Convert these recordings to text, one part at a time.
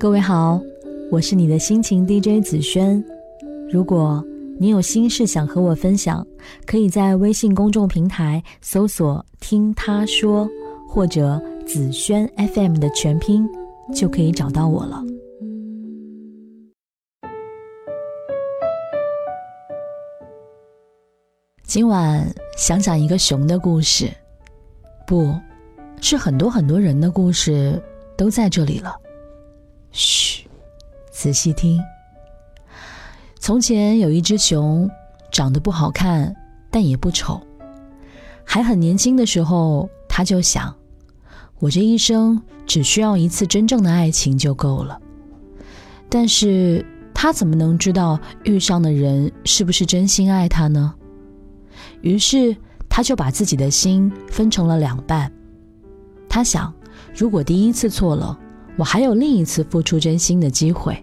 各位好，我是你的心情 DJ 紫萱。如果你有心事想和我分享，可以在微信公众平台搜索“听他说”或者“紫萱 FM” 的全拼，就可以找到我了。今晚想讲一个熊的故事，不是很多很多人的故事都在这里了。嘘，仔细听。从前有一只熊，长得不好看，但也不丑。还很年轻的时候，他就想：我这一生只需要一次真正的爱情就够了。但是他怎么能知道遇上的人是不是真心爱他呢？于是，他就把自己的心分成了两半。他想，如果第一次错了，我还有另一次付出真心的机会。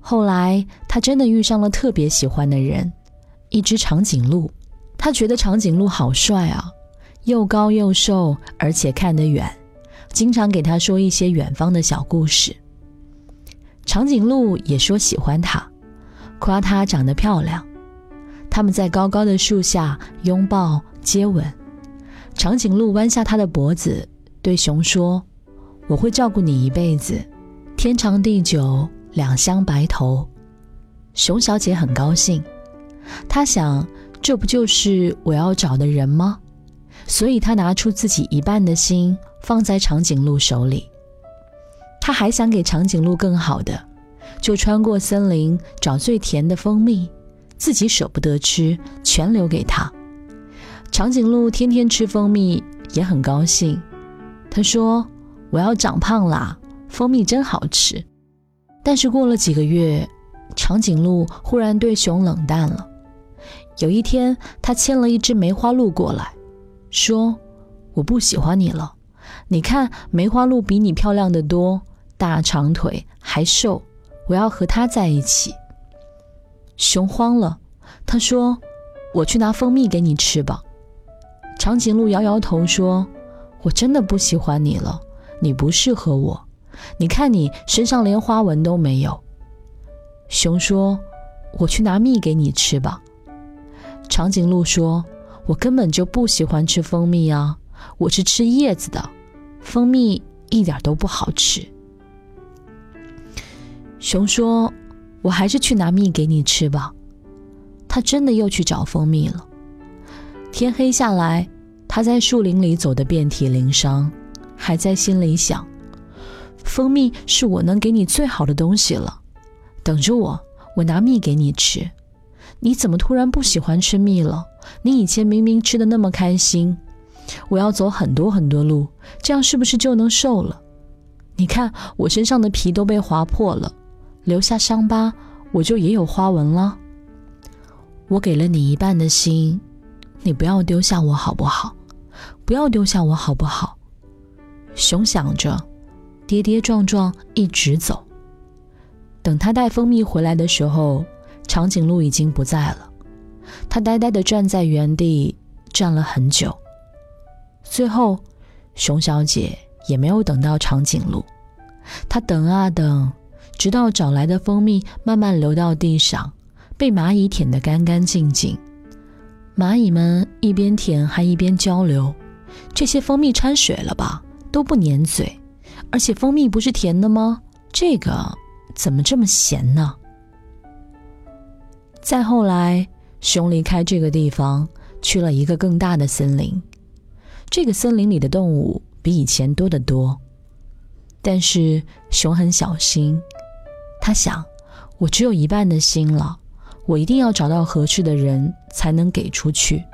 后来，他真的遇上了特别喜欢的人，一只长颈鹿。他觉得长颈鹿好帅啊，又高又瘦，而且看得远，经常给他说一些远方的小故事。长颈鹿也说喜欢他，夸他长得漂亮。他们在高高的树下拥抱接吻，长颈鹿弯下它的脖子，对熊说：“我会照顾你一辈子，天长地久，两相白头。”熊小姐很高兴，她想，这不就是我要找的人吗？所以她拿出自己一半的心放在长颈鹿手里。她还想给长颈鹿更好的，就穿过森林找最甜的蜂蜜。自己舍不得吃，全留给他。长颈鹿天天吃蜂蜜，也很高兴。他说：“我要长胖啦，蜂蜜真好吃。”但是过了几个月，长颈鹿忽然对熊冷淡了。有一天，他牵了一只梅花鹿过来，说：“我不喜欢你了。你看，梅花鹿比你漂亮的多，大长腿还瘦，我要和它在一起。”熊慌了，他说：“我去拿蜂蜜给你吃吧。”长颈鹿摇摇头说：“我真的不喜欢你了，你不适合我。你看你身上连花纹都没有。”熊说：“我去拿蜜给你吃吧。”长颈鹿说：“我根本就不喜欢吃蜂蜜啊，我是吃叶子的，蜂蜜一点都不好吃。”熊说。我还是去拿蜜给你吃吧。他真的又去找蜂蜜了。天黑下来，他在树林里走得遍体鳞伤，还在心里想：蜂蜜是我能给你最好的东西了。等着我，我拿蜜给你吃。你怎么突然不喜欢吃蜜了？你以前明明吃的那么开心。我要走很多很多路，这样是不是就能瘦了？你看我身上的皮都被划破了。留下伤疤，我就也有花纹了。我给了你一半的心，你不要丢下我好不好？不要丢下我好不好？熊想着，跌跌撞撞一直走。等他带蜂蜜回来的时候，长颈鹿已经不在了。他呆呆地站在原地，站了很久。最后，熊小姐也没有等到长颈鹿，她等啊等。直到找来的蜂蜜慢慢流到地上，被蚂蚁舔得干干净净。蚂蚁们一边舔还一边交流：“这些蜂蜜掺水了吧？都不粘嘴。而且蜂蜜不是甜的吗？这个怎么这么咸呢？”再后来，熊离开这个地方，去了一个更大的森林。这个森林里的动物比以前多得多，但是熊很小心。他想，我只有一半的心了，我一定要找到合适的人才能给出去。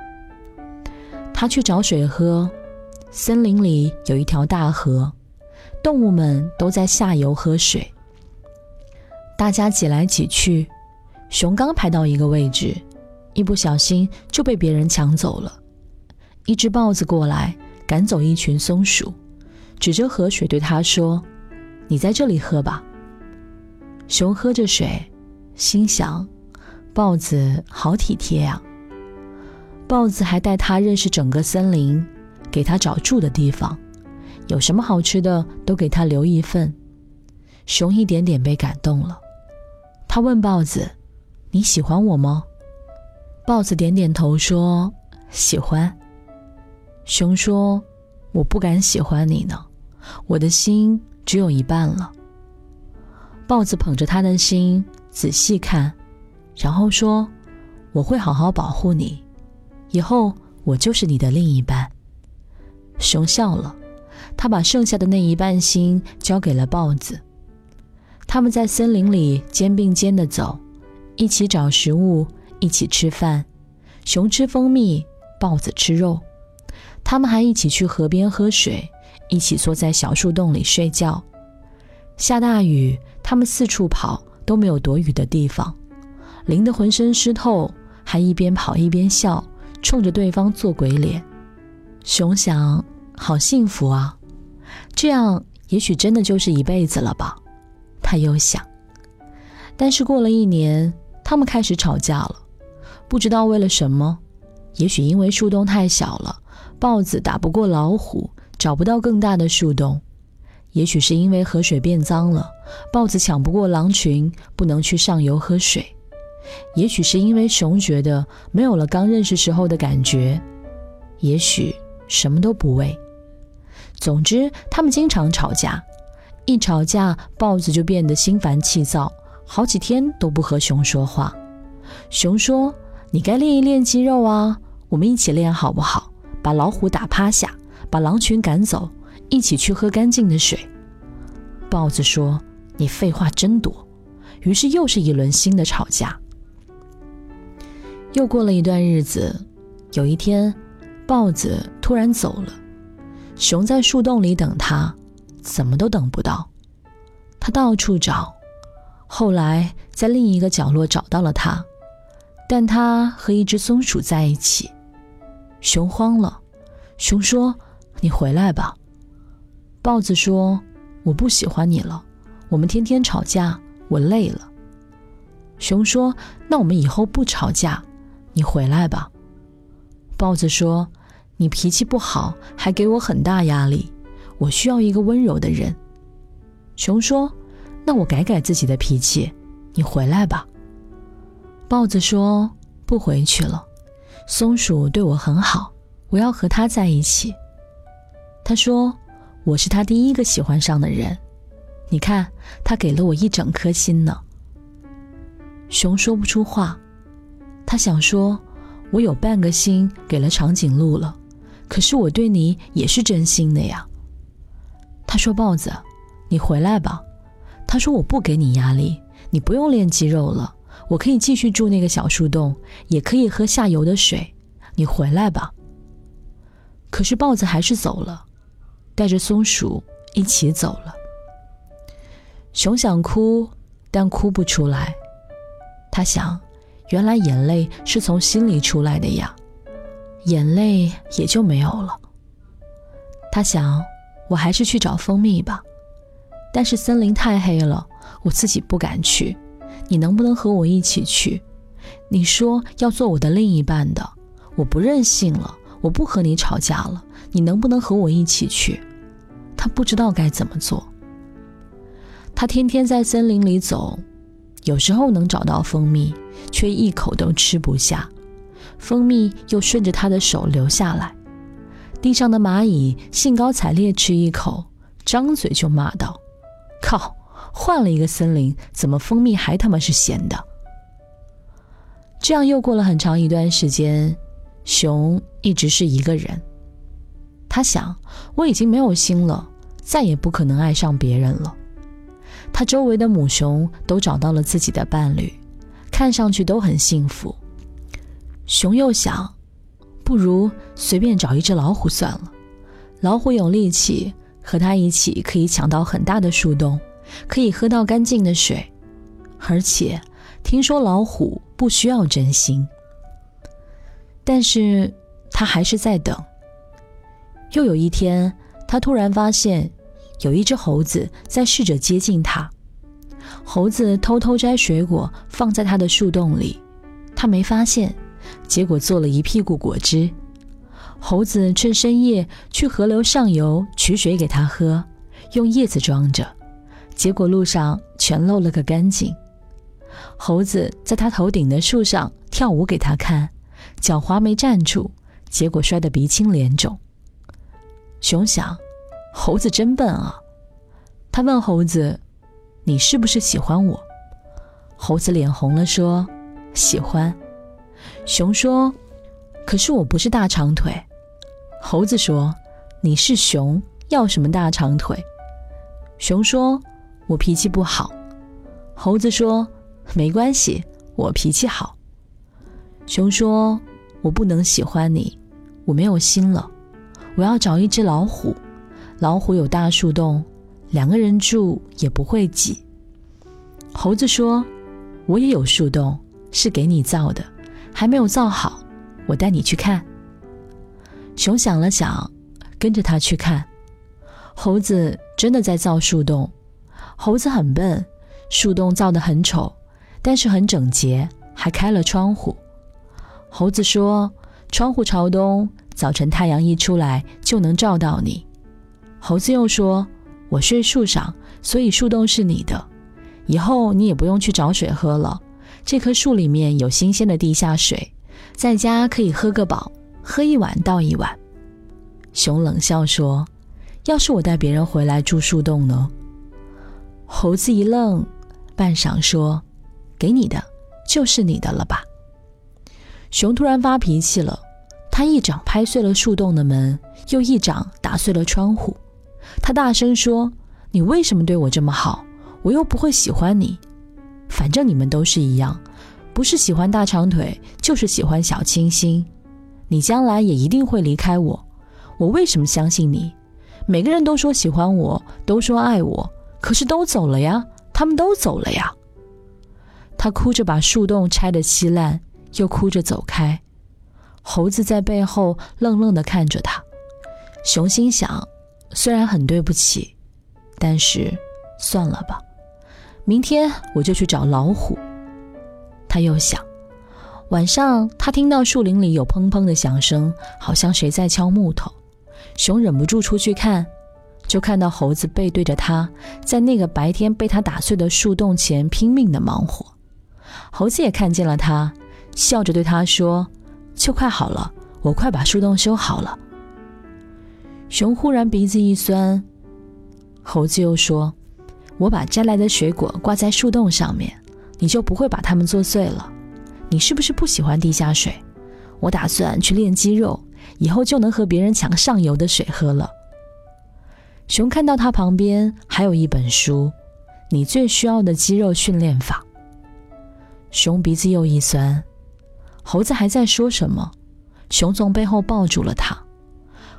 他去找水喝，森林里有一条大河，动物们都在下游喝水。大家挤来挤去，熊刚排到一个位置，一不小心就被别人抢走了。一只豹子过来赶走一群松鼠，指着河水对他说：“你在这里喝吧。”熊喝着水，心想：“豹子好体贴呀。”豹子还带他认识整个森林，给他找住的地方，有什么好吃的都给他留一份。熊一点点被感动了。他问豹子：“你喜欢我吗？”豹子点点头说：“喜欢。”熊说：“我不敢喜欢你呢，我的心只有一半了。”豹子捧着他的心仔细看，然后说：“我会好好保护你，以后我就是你的另一半。”熊笑了，他把剩下的那一半心交给了豹子。他们在森林里肩并肩的走，一起找食物，一起吃饭。熊吃蜂蜜，豹子吃肉。他们还一起去河边喝水，一起缩在小树洞里睡觉。下大雨，他们四处跑，都没有躲雨的地方，淋得浑身湿透，还一边跑一边笑，冲着对方做鬼脸。熊想：好幸福啊，这样也许真的就是一辈子了吧。他又想，但是过了一年，他们开始吵架了，不知道为了什么。也许因为树洞太小了，豹子打不过老虎，找不到更大的树洞；也许是因为河水变脏了，豹子抢不过狼群，不能去上游喝水；也许是因为熊觉得没有了刚认识时候的感觉；也许什么都不为。总之，他们经常吵架。一吵架，豹子就变得心烦气躁，好几天都不和熊说话。熊说：“你该练一练肌肉啊，我们一起练好不好？把老虎打趴下，把狼群赶走，一起去喝干净的水。”豹子说：“你废话真多。”于是又是一轮新的吵架。又过了一段日子，有一天，豹子突然走了，熊在树洞里等他。怎么都等不到，他到处找，后来在另一个角落找到了他，但他和一只松鼠在一起。熊慌了，熊说：“你回来吧。”豹子说：“我不喜欢你了，我们天天吵架，我累了。”熊说：“那我们以后不吵架，你回来吧。”豹子说：“你脾气不好，还给我很大压力。”我需要一个温柔的人。熊说：“那我改改自己的脾气，你回来吧。”豹子说：“不回去了，松鼠对我很好，我要和它在一起。”他说：“我是他第一个喜欢上的人，你看，他给了我一整颗心呢。”熊说不出话，他想说：“我有半个心给了长颈鹿了，可是我对你也是真心的呀。”他说：“豹子，你回来吧。”他说：“我不给你压力，你不用练肌肉了，我可以继续住那个小树洞，也可以喝下游的水。你回来吧。”可是豹子还是走了，带着松鼠一起走了。熊想哭，但哭不出来。他想，原来眼泪是从心里出来的呀，眼泪也就没有了。他想。我还是去找蜂蜜吧，但是森林太黑了，我自己不敢去。你能不能和我一起去？你说要做我的另一半的，我不任性了，我不和你吵架了。你能不能和我一起去？他不知道该怎么做。他天天在森林里走，有时候能找到蜂蜜，却一口都吃不下，蜂蜜又顺着他的手流下来。地上的蚂蚁兴高采烈吃一口，张嘴就骂道：“靠！换了一个森林，怎么蜂蜜还他妈是咸的？”这样又过了很长一段时间，熊一直是一个人。他想：“我已经没有心了，再也不可能爱上别人了。”他周围的母熊都找到了自己的伴侣，看上去都很幸福。熊又想。不如随便找一只老虎算了。老虎有力气，和它一起可以抢到很大的树洞，可以喝到干净的水。而且听说老虎不需要真心。但是他还是在等。又有一天，他突然发现有一只猴子在试着接近他。猴子偷偷摘水果放在他的树洞里，他没发现。结果做了一屁股果汁。猴子趁深夜去河流上游取水给他喝，用叶子装着，结果路上全漏了个干净。猴子在他头顶的树上跳舞给他看，脚滑没站住，结果摔得鼻青脸肿。熊想，猴子真笨啊。他问猴子：“你是不是喜欢我？”猴子脸红了，说：“喜欢。”熊说：“可是我不是大长腿。”猴子说：“你是熊，要什么大长腿？”熊说：“我脾气不好。”猴子说：“没关系，我脾气好。”熊说：“我不能喜欢你，我没有心了。我要找一只老虎，老虎有大树洞，两个人住也不会挤。”猴子说：“我也有树洞，是给你造的。”还没有造好，我带你去看。熊想了想，跟着他去看。猴子真的在造树洞。猴子很笨，树洞造得很丑，但是很整洁，还开了窗户。猴子说：“窗户朝东，早晨太阳一出来就能照到你。”猴子又说：“我睡树上，所以树洞是你的，以后你也不用去找水喝了。”这棵树里面有新鲜的地下水，在家可以喝个饱，喝一碗倒一碗。熊冷笑说：“要是我带别人回来住树洞呢？”猴子一愣，半晌说：“给你的，就是你的了吧？”熊突然发脾气了，他一掌拍碎了树洞的门，又一掌打碎了窗户。他大声说：“你为什么对我这么好？我又不会喜欢你。”反正你们都是一样，不是喜欢大长腿，就是喜欢小清新。你将来也一定会离开我，我为什么相信你？每个人都说喜欢我，都说爱我，可是都走了呀，他们都走了呀。他哭着把树洞拆得稀烂，又哭着走开。猴子在背后愣愣地看着他。熊心想，虽然很对不起，但是算了吧。明天我就去找老虎。他又想，晚上他听到树林里有砰砰的响声，好像谁在敲木头。熊忍不住出去看，就看到猴子背对着他，在那个白天被他打碎的树洞前拼命的忙活。猴子也看见了他，笑着对他说：“就快好了，我快把树洞修好了。”熊忽然鼻子一酸，猴子又说。我把摘来的水果挂在树洞上面，你就不会把它们做碎了。你是不是不喜欢地下水？我打算去练肌肉，以后就能和别人抢上游的水喝了。熊看到他旁边还有一本书，《你最需要的肌肉训练法》。熊鼻子又一酸，猴子还在说什么？熊从背后抱住了他，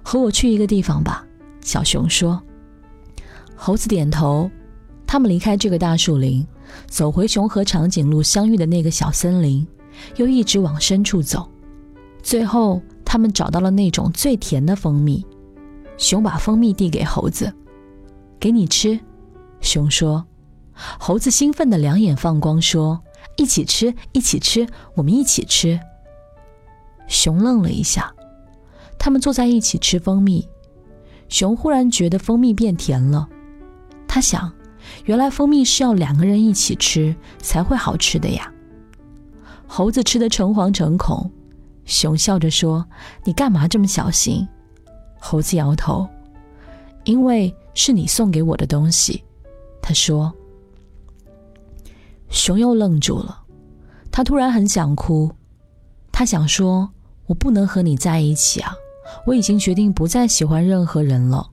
和我去一个地方吧。小熊说。猴子点头。他们离开这个大树林，走回熊和长颈鹿相遇的那个小森林，又一直往深处走。最后，他们找到了那种最甜的蜂蜜。熊把蜂蜜递给猴子：“给你吃。”熊说。猴子兴奋的两眼放光，说：“一起吃，一起吃，我们一起吃。”熊愣了一下。他们坐在一起吃蜂蜜。熊忽然觉得蜂蜜变甜了。他想。原来蜂蜜是要两个人一起吃才会好吃的呀！猴子吃的诚惶诚恐，熊笑着说：“你干嘛这么小心？”猴子摇头：“因为是你送给我的东西。”他说。熊又愣住了，他突然很想哭，他想说：“我不能和你在一起啊！我已经决定不再喜欢任何人了。”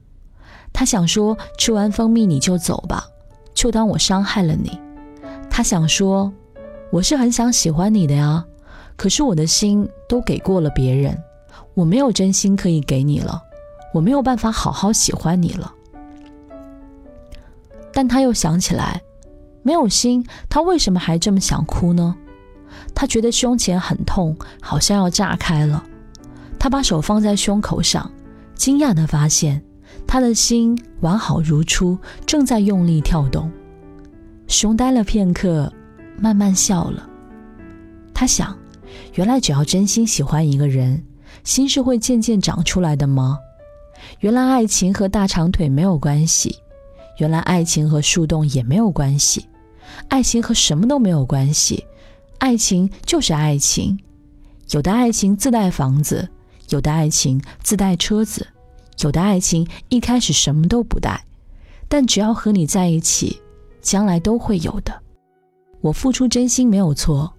他想说：“吃完蜂蜜你就走吧。”就当我伤害了你，他想说，我是很想喜欢你的呀，可是我的心都给过了别人，我没有真心可以给你了，我没有办法好好喜欢你了。但他又想起来，没有心，他为什么还这么想哭呢？他觉得胸前很痛，好像要炸开了。他把手放在胸口上，惊讶地发现。他的心完好如初，正在用力跳动。熊呆了片刻，慢慢笑了。他想：原来只要真心喜欢一个人，心是会渐渐长出来的吗？原来爱情和大长腿没有关系，原来爱情和树洞也没有关系，爱情和什么都没有关系，爱情就是爱情。有的爱情自带房子，有的爱情自带车子，有的爱情一开始什么都不带，但只要和你在一起，将来都会有的。我付出真心没有错，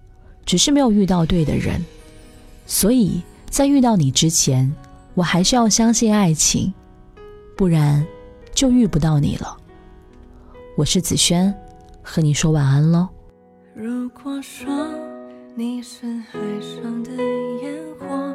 只是没有遇到对的人，所以在遇到你之前，我还是要相信爱情，不然就遇不到你了。我是子轩，和你说晚安喽。如果说你是海上的烟火，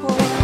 过